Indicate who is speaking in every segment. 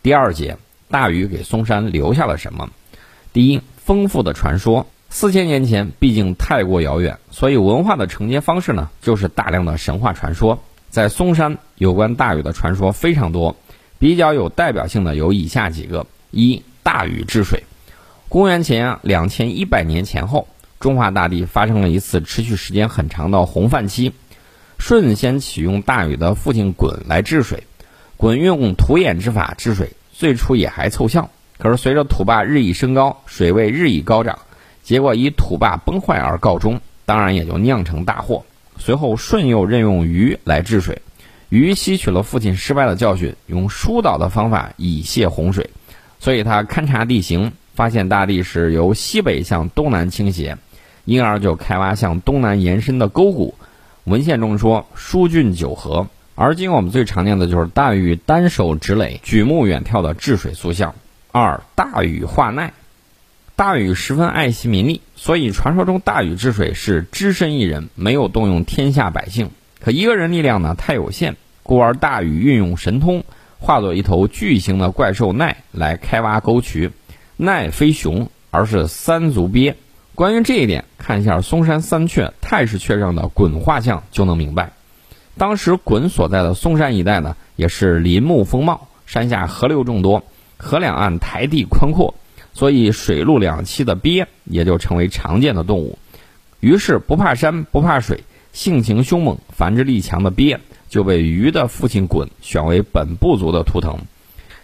Speaker 1: 第二节，大禹给嵩山留下了什么？第一，丰富的传说。四千年前，毕竟太过遥远，所以文化的承接方式呢，就是大量的神话传说。在嵩山，有关大禹的传说非常多，比较有代表性的有以下几个：一、大禹治水。公元前两千一百年前后，中华大地发生了一次持续时间很长的洪泛期。舜先启用大禹的父亲鲧来治水，鲧用土掩之法治水，最初也还凑效。可是随着土坝日益升高，水位日益高涨。结果以土坝崩坏而告终，当然也就酿成大祸。随后舜又任用禹来治水，禹吸取了父亲失败的教训，用疏导的方法以泄洪水。所以他勘察地形，发现大地是由西北向东南倾斜，因而就开挖向东南延伸的沟谷。文献中说疏浚九河。而今我们最常见的就是大禹单手执垒，举目远眺的治水塑像。二大禹化奈。大禹十分爱惜民力，所以传说中大禹治水是只身一人，没有动用天下百姓。可一个人力量呢太有限，故而大禹运用神通，化作一头巨型的怪兽奈来开挖沟渠。奈非熊，而是三足鳖。关于这一点，看一下嵩山三阙太史阙上的鲧画像就能明白。当时鲧所在的嵩山一带呢，也是林木丰茂，山下河流众多，河两岸台地宽阔。所以，水陆两栖的鳖也就成为常见的动物。于是，不怕山不怕水、性情凶猛、繁殖力强的鳖就被鱼的父亲鲧选为本部族的图腾。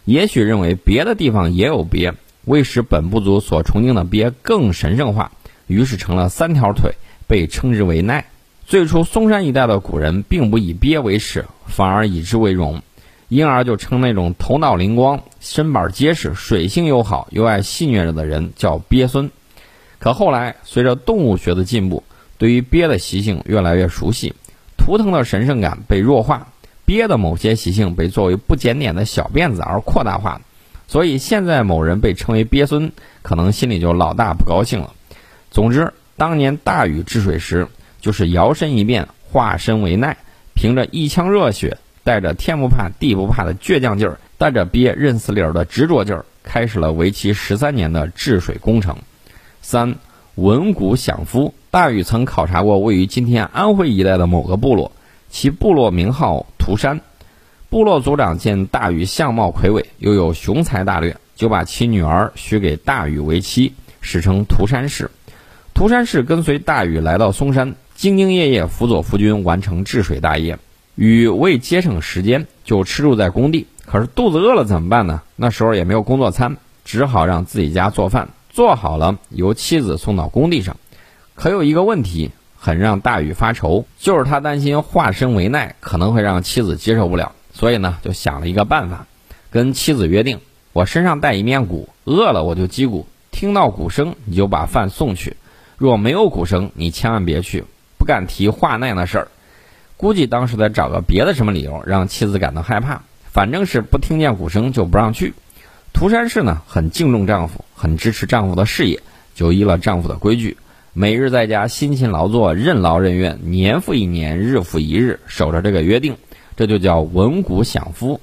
Speaker 1: 也许认为别的地方也有鳖，为使本部族所崇敬的鳖更神圣化，于是成了三条腿，被称之为奈。最初，嵩山一带的古人并不以鳖为耻，反而以之为荣。因而就称那种头脑灵光、身板结实、水性又好、又爱戏谑人的人叫鳖孙。可后来随着动物学的进步，对于鳖的习性越来越熟悉，图腾的神圣感被弱化，鳖的某些习性被作为不检点的小辫子而扩大化。所以现在某人被称为鳖孙，可能心里就老大不高兴了。总之，当年大禹治水时，就是摇身一变，化身为奈，凭着一腔热血。带着天不怕地不怕的倔强劲儿，带着鳖认死理儿的执着劲儿，开始了为期十三年的治水工程。三文古享夫，大禹曾考察过位于今天安徽一带的某个部落，其部落名号涂山。部落族长见大禹相貌魁伟，又有雄才大略，就把其女儿许给大禹为妻，史称涂山氏。涂山氏跟随大禹来到嵩山，兢兢业业辅佐夫君完成治水大业。禹为节省时间，就吃住在工地。可是肚子饿了怎么办呢？那时候也没有工作餐，只好让自己家做饭，做好了由妻子送到工地上。可有一个问题，很让大禹发愁，就是他担心化身为奈可能会让妻子接受不了，所以呢，就想了一个办法，跟妻子约定：我身上带一面鼓，饿了我就击鼓，听到鼓声你就把饭送去；若没有鼓声，你千万别去，不敢提化奈那事儿。估计当时在找个别的什么理由让妻子感到害怕，反正是不听见鼓声就不让去。涂山氏呢很敬重丈夫，很支持丈夫的事业，就依了丈夫的规矩，每日在家辛勤劳作，任劳任怨，年复一年，日复一日，守着这个约定，这就叫闻鼓享夫。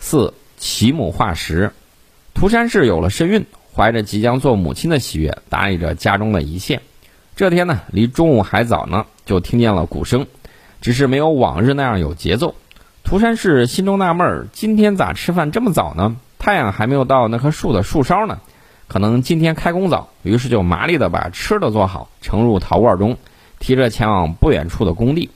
Speaker 1: 四其母化石，涂山氏有了身孕，怀着即将做母亲的喜悦，打理着家中的一切。这天呢，离中午还早呢，就听见了鼓声。只是没有往日那样有节奏。涂山氏心中纳闷儿：今天咋吃饭这么早呢？太阳还没有到那棵树的树梢呢。可能今天开工早，于是就麻利的把吃的做好，盛入陶罐中，提着前往不远处的工地。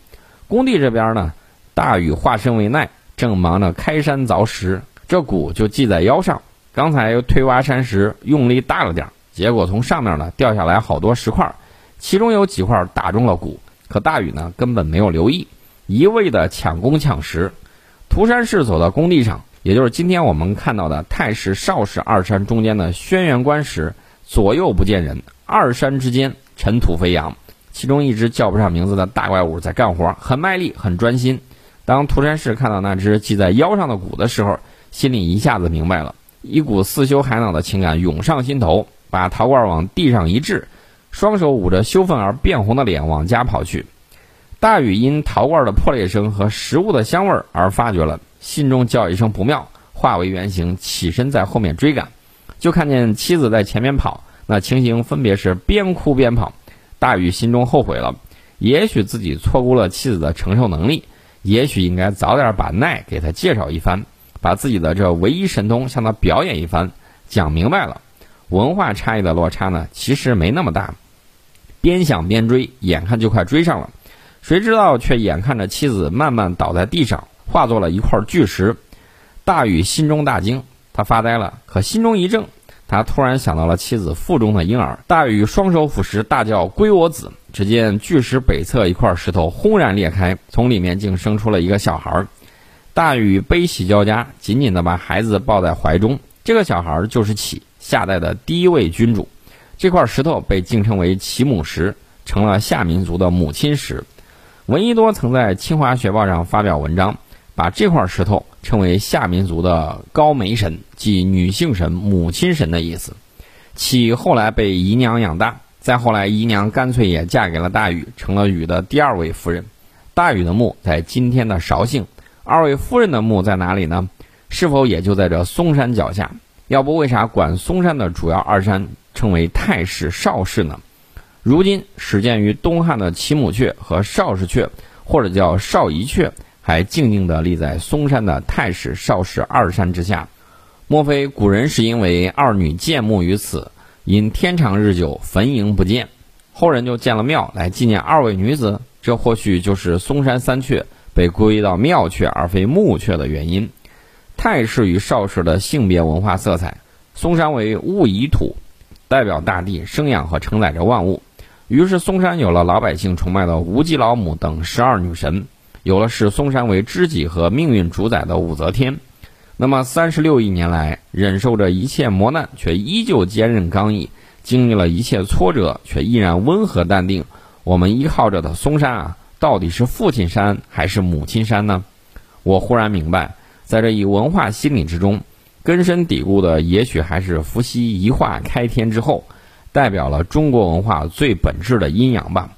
Speaker 1: 工地这边呢，大禹化身为奈，正忙着开山凿石，这鼓就系在腰上。刚才推挖山石用力大了点，结果从上面呢掉下来好多石块，其中有几块打中了鼓。可大禹呢，根本没有留意，一味的抢工抢食。涂山氏走到工地上，也就是今天我们看到的太师、少室二山中间的轩辕关时，左右不见人，二山之间尘土飞扬，其中一只叫不上名字的大怪物在干活，很卖力，很专心。当涂山氏看到那只系在腰上的鼓的时候，心里一下子明白了，一股似修海脑的情感涌上心头，把陶罐往地上一掷。双手捂着羞愤而变红的脸往家跑去，大禹因陶罐的破裂声和食物的香味儿而发觉了，心中叫一声不妙，化为原形，起身在后面追赶，就看见妻子在前面跑，那情形分别是边哭边跑。大禹心中后悔了，也许自己错估了妻子的承受能力，也许应该早点把奈给他介绍一番，把自己的这唯一神通向他表演一番，讲明白了。文化差异的落差呢，其实没那么大。边想边追，眼看就快追上了，谁知道却眼看着妻子慢慢倒在地上，化作了一块巨石。大禹心中大惊，他发呆了，可心中一怔，他突然想到了妻子腹中的婴儿。大禹双手抚石，大叫：“归我子！”只见巨石北侧一块石头轰然裂开，从里面竟生出了一个小孩。大禹悲喜交加，紧紧地把孩子抱在怀中。这个小孩就是启，夏代的第一位君主。这块石头被敬称为启母石，成了夏民族的母亲石。闻一多曾在清华学报上发表文章。把这块石头称为夏民族的高梅神，即女性神、母亲神的意思。启后来被姨娘养大，再后来姨娘干脆也嫁给了大禹，成了禹的第二位夫人。大禹的墓在今天的绍兴，二位夫人的墓在哪里呢？是否也就在这嵩山脚下？要不为啥管嵩山的主要二山称为太氏、少氏呢？如今始建于东汉的齐母阙和少氏阙，或者叫少仪阙。还静静地立在嵩山的太史、少氏二山之下，莫非古人是因为二女建墓于此，因天长日久坟茔不见，后人就建了庙来纪念二位女子？这或许就是嵩山三阙被归到庙阙而非墓阙的原因。太氏与少氏的性别文化色彩，嵩山为物以土，代表大地生养和承载着万物，于是嵩山有了老百姓崇拜的无极老母等十二女神。有了视嵩山为知己和命运主宰的武则天，那么三十六亿年来忍受着一切磨难，却依旧坚韧刚毅；经历了一切挫折，却依然温和淡定。我们依靠着的嵩山啊，到底是父亲山还是母亲山呢？我忽然明白，在这一文化心理之中，根深蒂固的也许还是伏羲一化开天之后，代表了中国文化最本质的阴阳吧。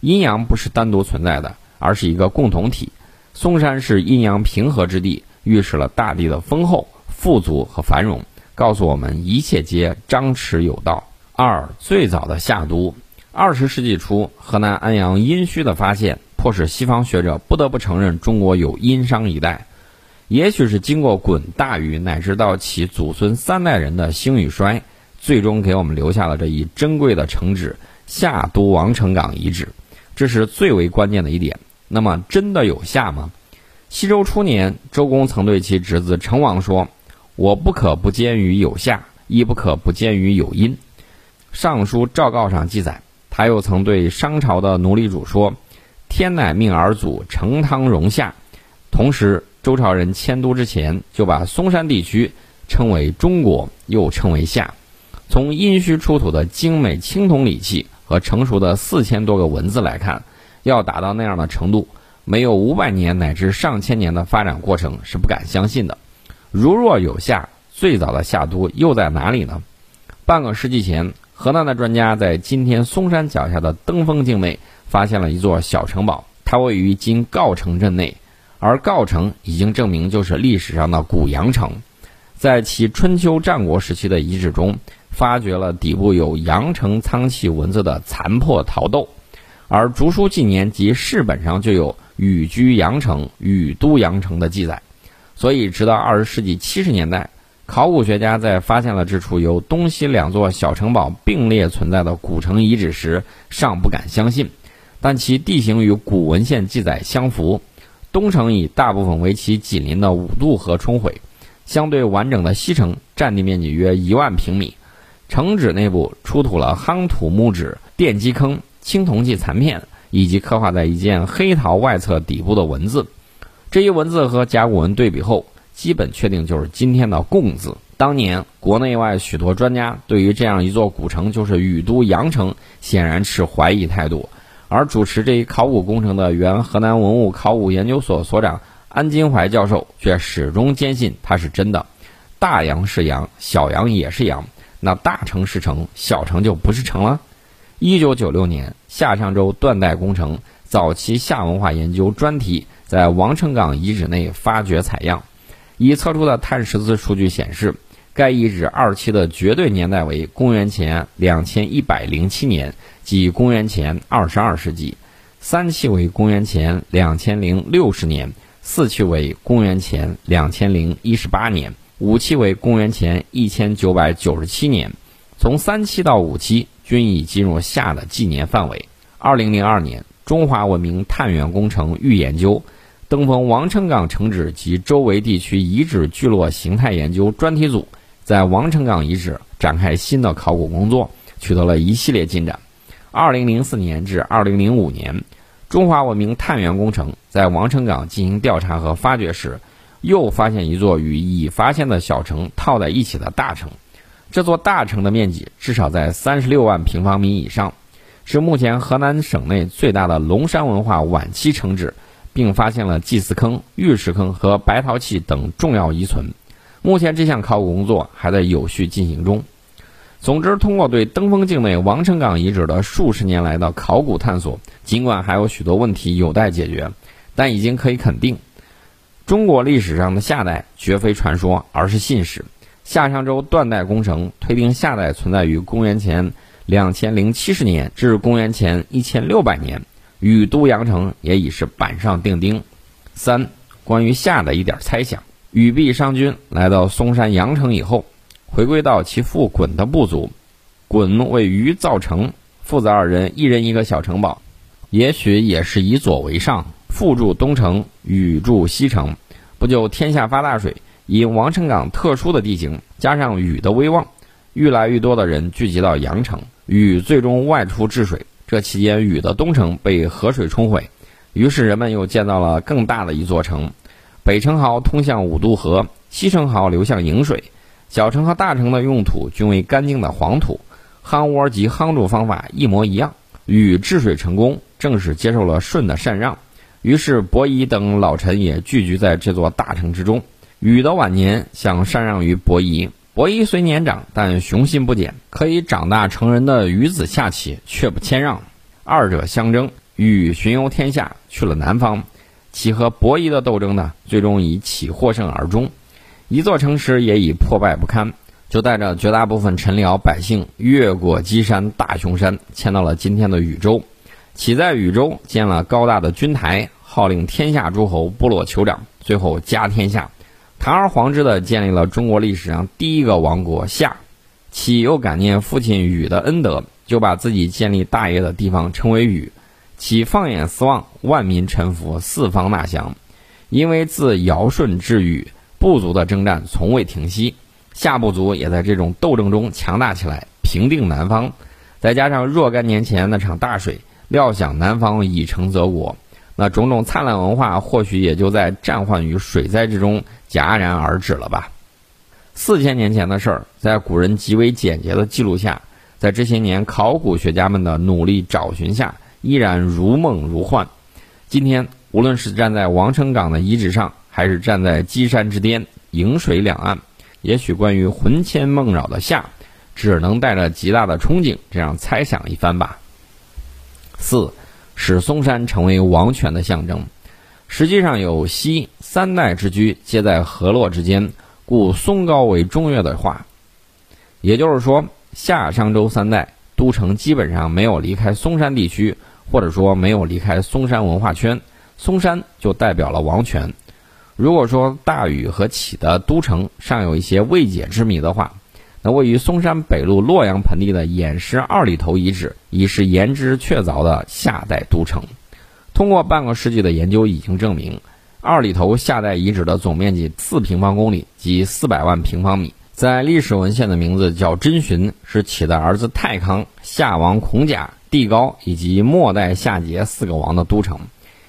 Speaker 1: 阴阳不是单独存在的。而是一个共同体。嵩山是阴阳平和之地，预示了大地的丰厚、富足和繁荣，告诉我们一切皆张弛有道。二最早的夏都，二十世纪初，河南安阳殷墟的发现，迫使西方学者不得不承认中国有殷商一代。也许是经过鲧、大禹乃至到其祖孙三代人的兴与衰，最终给我们留下了这一珍贵的城址——夏都王城岗遗址。这是最为关键的一点。那么真的有夏吗？西周初年，周公曾对其侄子成王说：“我不可不兼于有夏，亦不可不兼于有殷。”尚书赵告上记载，他又曾对商朝的奴隶主说：“天乃命尔祖成汤容夏。”同时，周朝人迁都之前，就把嵩山地区称为中国，又称为夏。从殷墟出土的精美青铜礼器和成熟的四千多个文字来看。要达到那样的程度，没有五百年乃至上千年的发展过程是不敢相信的。如若有夏，最早的夏都又在哪里呢？半个世纪前，河南的专家在今天嵩山脚下的登封境内发现了一座小城堡，它位于今郜城镇内，而郜城已经证明就是历史上的古阳城。在其春秋战国时期的遗址中，发掘了底部有阳城苍气文字的残破陶豆。而竹书纪年及世本上就有“禹居阳城”“禹都阳城”的记载，所以直到二十世纪七十年代，考古学家在发现了这处由东西两座小城堡并列存在的古城遗址时，尚不敢相信。但其地形与古文献记载相符，东城以大部分为其紧邻的五渡河冲毁，相对完整的西城占地面积约一万平米，城址内部出土了夯土木质奠基坑。青铜器残片以及刻画在一件黑陶外侧底部的文字，这一文字和甲骨文对比后，基本确定就是今天的“贡”字。当年国内外许多专家对于这样一座古城，就是禹都阳城，显然持怀疑态度。而主持这一考古工程的原河南文物考古研究所所长安金怀教授，却始终坚信它是真的。大羊是羊，小羊也是羊，那大城是城，小城就不是城了。一九九六年，夏商周断代工程早期夏文化研究专题在王城岗遗址内发掘采样，已测出的碳十四数据显示，该遗址二期的绝对年代为公元前两千一百零七年，即公元前二十二世纪；三期为公元前两千零六十年，四期为公元前两千零一十八年，五期为公元前一千九百九十七年。从三期到五期均已进入夏的纪年范围。二零零二年，中华文明探源工程预研究。登封王城岗城址及周围地区遗址聚落形态研究专题组在王城岗遗址展开新的考古工作，取得了一系列进展。二零零四年至二零零五年，中华文明探源工程在王城岗进行调查和发掘时，又发现一座与已发现的小城套在一起的大城。这座大城的面积至少在三十六万平方米以上，是目前河南省内最大的龙山文化晚期城址。并发现了祭祀坑、玉石坑和白陶器等重要遗存。目前这项考古工作还在有序进行中。总之，通过对登封境内王城岗遗址的数十年来的考古探索，尽管还有许多问题有待解决，但已经可以肯定，中国历史上的夏代绝非传说，而是信史。夏商周断代工程推定夏代存在于公元前两千零七十年至公元前一千六百年。禹都阳城也已是板上钉钉。三、关于夏的一点猜想：禹毕商君来到嵩山阳城以后，回归到其父鲧的部族，鲧为禹造城，父子二人一人一个小城堡，也许也是以左为上，父住东城，禹住西城，不就天下发大水？因王城岗特殊的地形，加上禹的威望，愈来愈多的人聚集到阳城，禹最终外出治水。这期间，禹的东城被河水冲毁，于是人们又建造了更大的一座城。北城壕通向五渡河，西城壕流向颍水。小城和大城的用土均为干净的黄土，夯窝及夯筑方法一模一样。禹治水成功，正是接受了舜的禅让，于是伯夷等老臣也聚居在这座大城之中。禹的晚年想禅让于伯夷。伯夷虽年长，但雄心不减，可以长大成人的禹子下棋却不谦让，二者相争。禹巡游天下，去了南方，其和伯夷的斗争呢，最终以起获胜而终。一座城池也已破败不堪，就带着绝大部分臣僚百姓越过箕山大雄山，迁到了今天的禹州。起在禹州建了高大的君台，号令天下诸侯部落酋长，最后家天下。堂而皇之的建立了中国历史上第一个王国夏，启又感念父亲禹的恩德，就把自己建立大业的地方称为禹。其放眼四望，万民臣服，四方纳降。因为自尧舜至禹，部族的征战从未停息，夏部族也在这种斗争中强大起来，平定南方。再加上若干年前那场大水，料想南方已成泽国。那种种灿烂文化，或许也就在战患与水灾之中戛然而止了吧。四千年前的事儿，在古人极为简洁的记录下，在这些年考古学家们的努力找寻下，依然如梦如幻。今天，无论是站在王城岗的遗址上，还是站在箕山之巅、颍水两岸，也许关于魂牵梦绕的夏，只能带着极大的憧憬，这样猜想一番吧。四。使嵩山成为王权的象征，实际上有“西三代之居皆在河洛之间，故嵩高为中岳”的话，也就是说，夏商周三代都城基本上没有离开嵩山地区，或者说没有离开嵩山文化圈，嵩山就代表了王权。如果说大禹和启的都城尚有一些未解之谜的话，那位于嵩山北麓洛阳盆地的偃师二里头遗址，已是言之确凿的夏代都城。通过半个世纪的研究，已经证明，二里头夏代遗址的总面积四平方公里，即四百万平方米。在历史文献的名字叫真寻，是启的儿子太康、夏王孔甲、帝高以及末代夏桀四个王的都城。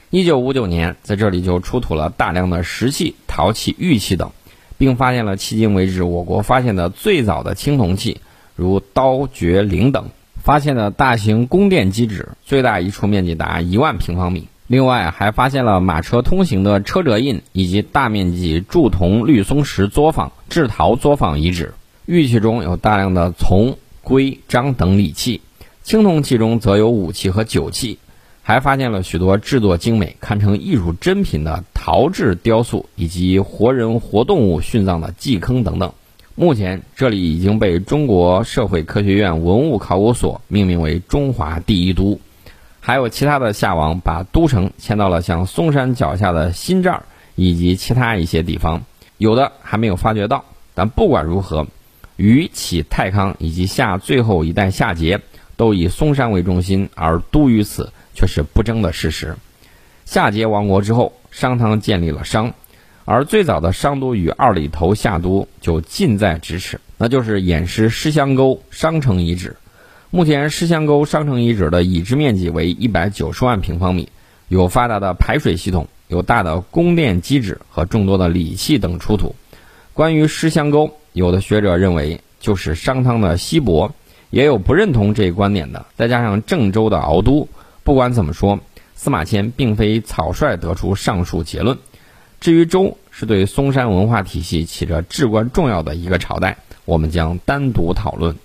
Speaker 1: 一九五九年，在这里就出土了大量的石器、陶器、玉器等。并发现了迄今为止我国发现的最早的青铜器，如刀、爵、铃等。发现的大型宫殿基址，最大一处面积达一万平方米。另外，还发现了马车通行的车辙印，以及大面积铸铜绿松石作坊、制陶作坊遗址。玉器中有大量的琮、圭、章等礼器，青铜器中则有武器和酒器。还发现了许多制作精美、堪称艺术珍品的陶制雕塑，以及活人活动物殉葬的祭坑等等。目前，这里已经被中国社会科学院文物考古所命名为“中华第一都”。还有其他的夏王把都城迁到了像嵩山脚下的新寨以及其他一些地方，有的还没有发掘到。但不管如何，禹启太康以及夏最后一代夏桀都以嵩山为中心而都于此，却是不争的事实。夏桀亡国之后，商汤建立了商，而最早的商都与二里头夏都就近在咫尺，那就是偃师师乡沟商城遗址。目前，师乡沟商城遗址的已知面积为一百九十万平方米，有发达的排水系统，有大的宫殿基址和众多的礼器等出土。关于师乡沟，有的学者认为就是商汤的西伯，也有不认同这一观点的。再加上郑州的敖都，不管怎么说，司马迁并非草率得出上述结论。至于周，是对嵩山文化体系起着至关重要的一个朝代，我们将单独讨论。